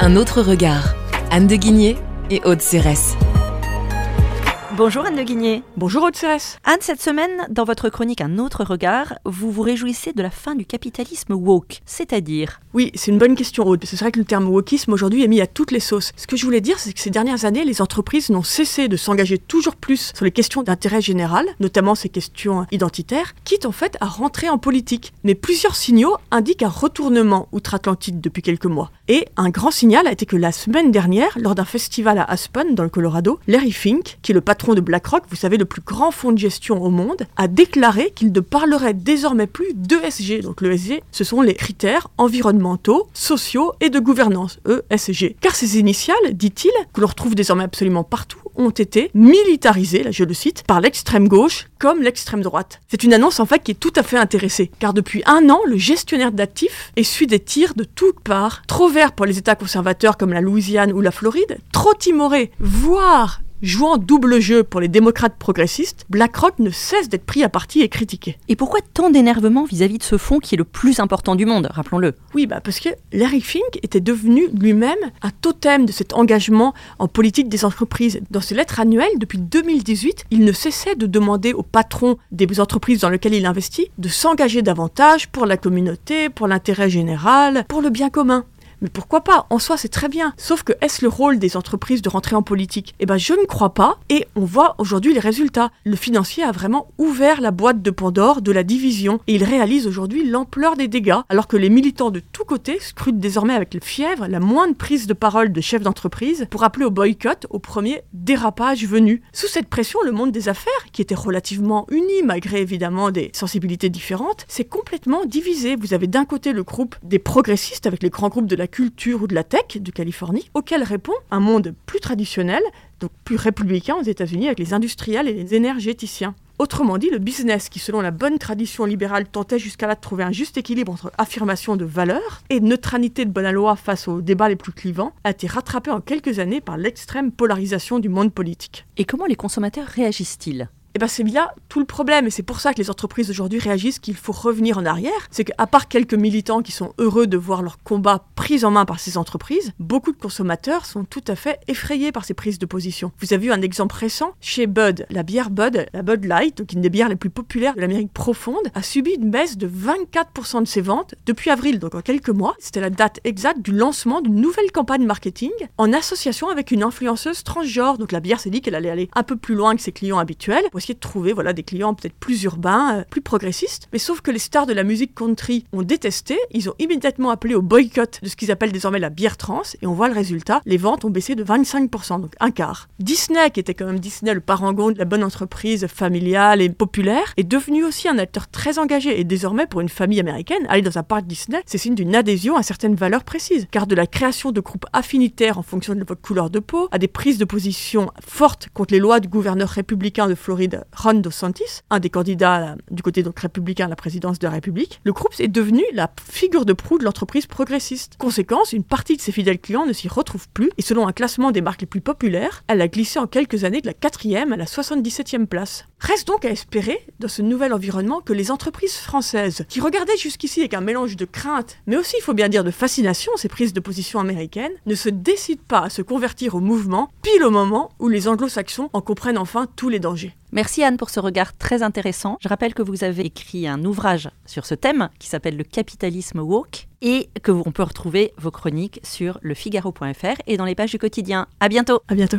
Un autre regard. Anne de Guigné et Aude Cérès. Bonjour Anne Le Guigné. Bonjour Aude Cérès. Anne, cette semaine, dans votre chronique Un autre regard, vous vous réjouissez de la fin du capitalisme woke, c'est-à-dire Oui, c'est une bonne question Aude. C'est vrai que le terme wokisme aujourd'hui est mis à toutes les sauces. Ce que je voulais dire, c'est que ces dernières années, les entreprises n'ont cessé de s'engager toujours plus sur les questions d'intérêt général, notamment ces questions identitaires, quitte en fait à rentrer en politique. Mais plusieurs signaux indiquent un retournement outre-Atlantique depuis quelques mois. Et un grand signal a été que la semaine dernière, lors d'un festival à Aspen, dans le Colorado, Larry Fink, qui est le patron de BlackRock, vous savez, le plus grand fonds de gestion au monde, a déclaré qu'il ne parlerait désormais plus d'ESG. Donc l'ESG, ce sont les critères environnementaux, sociaux et de gouvernance, ESG. Car ces initiales, dit-il, que l'on retrouve désormais absolument partout, ont été militarisées, là je le cite, par l'extrême gauche comme l'extrême droite. C'est une annonce en fait qui est tout à fait intéressée, car depuis un an, le gestionnaire d'actifs essuie des tirs de toutes parts, trop vert pour les États conservateurs comme la Louisiane ou la Floride, trop timoré, voire Jouant double jeu pour les démocrates progressistes, BlackRock ne cesse d'être pris à partie et critiqué. Et pourquoi tant d'énervement vis-à-vis de ce fonds qui est le plus important du monde, rappelons-le? Oui, bah parce que Larry Fink était devenu lui-même un totem de cet engagement en politique des entreprises. Dans ses lettres annuelles, depuis 2018, il ne cessait de demander aux patrons des entreprises dans lesquelles il investit de s'engager davantage pour la communauté, pour l'intérêt général, pour le bien commun. Mais pourquoi pas? En soi, c'est très bien. Sauf que est-ce le rôle des entreprises de rentrer en politique? Eh ben, je ne crois pas. Et on voit aujourd'hui les résultats. Le financier a vraiment ouvert la boîte de Pandore de la division et il réalise aujourd'hui l'ampleur des dégâts, alors que les militants de tous côtés scrutent désormais avec le fièvre la moindre prise de parole de chefs d'entreprise pour appeler au boycott au premier dérapage venu. Sous cette pression, le monde des affaires, qui était relativement uni malgré évidemment des sensibilités différentes, s'est complètement divisé. Vous avez d'un côté le groupe des progressistes avec les grands groupes de la culture ou de la tech de Californie, auquel répond un monde plus traditionnel, donc plus républicain aux États-Unis avec les industriels et les énergéticiens. Autrement dit, le business qui, selon la bonne tradition libérale, tentait jusqu'à là de trouver un juste équilibre entre affirmation de valeurs et neutralité de bonne loi face aux débats les plus clivants, a été rattrapé en quelques années par l'extrême polarisation du monde politique. Et comment les consommateurs réagissent-ils? Eh ben c'est bien tout le problème, et c'est pour ça que les entreprises aujourd'hui réagissent qu'il faut revenir en arrière. C'est qu'à part quelques militants qui sont heureux de voir leur combat pris en main par ces entreprises, beaucoup de consommateurs sont tout à fait effrayés par ces prises de position. Vous avez vu un exemple récent chez Bud. La bière Bud, la Bud Light, donc une des bières les plus populaires de l'Amérique profonde, a subi une baisse de 24% de ses ventes depuis avril, donc en quelques mois. C'était la date exacte du lancement d'une nouvelle campagne marketing en association avec une influenceuse transgenre. Donc la bière s'est dit qu'elle allait aller un peu plus loin que ses clients habituels de trouver voilà, des clients peut-être plus urbains, euh, plus progressistes. Mais sauf que les stars de la musique country ont détesté, ils ont immédiatement appelé au boycott de ce qu'ils appellent désormais la bière trans, et on voit le résultat, les ventes ont baissé de 25%, donc un quart. Disney, qui était quand même Disney, le parangon de la bonne entreprise familiale et populaire, est devenu aussi un acteur très engagé, et désormais pour une famille américaine, aller dans un parc Disney, c'est signe d'une adhésion à certaines valeurs précises, car de la création de groupes affinitaires en fonction de votre couleur de peau, à des prises de position fortes contre les lois du gouverneur républicain de Floride Ron DeSantis, un des candidats du côté donc républicain à la présidence de la République, le groupe est devenu la figure de proue de l'entreprise progressiste. Conséquence, une partie de ses fidèles clients ne s'y retrouve plus et selon un classement des marques les plus populaires, elle a glissé en quelques années de la 4e à la 77e place. Reste donc à espérer, dans ce nouvel environnement, que les entreprises françaises, qui regardaient jusqu'ici avec un mélange de crainte, mais aussi, il faut bien dire, de fascination, ces prises de position américaines, ne se décident pas à se convertir au mouvement, pile au moment où les anglo-saxons en comprennent enfin tous les dangers. Merci Anne pour ce regard très intéressant. Je rappelle que vous avez écrit un ouvrage sur ce thème qui s'appelle Le capitalisme woke et que on peut retrouver vos chroniques sur lefigaro.fr et dans les pages du quotidien. À bientôt. À bientôt.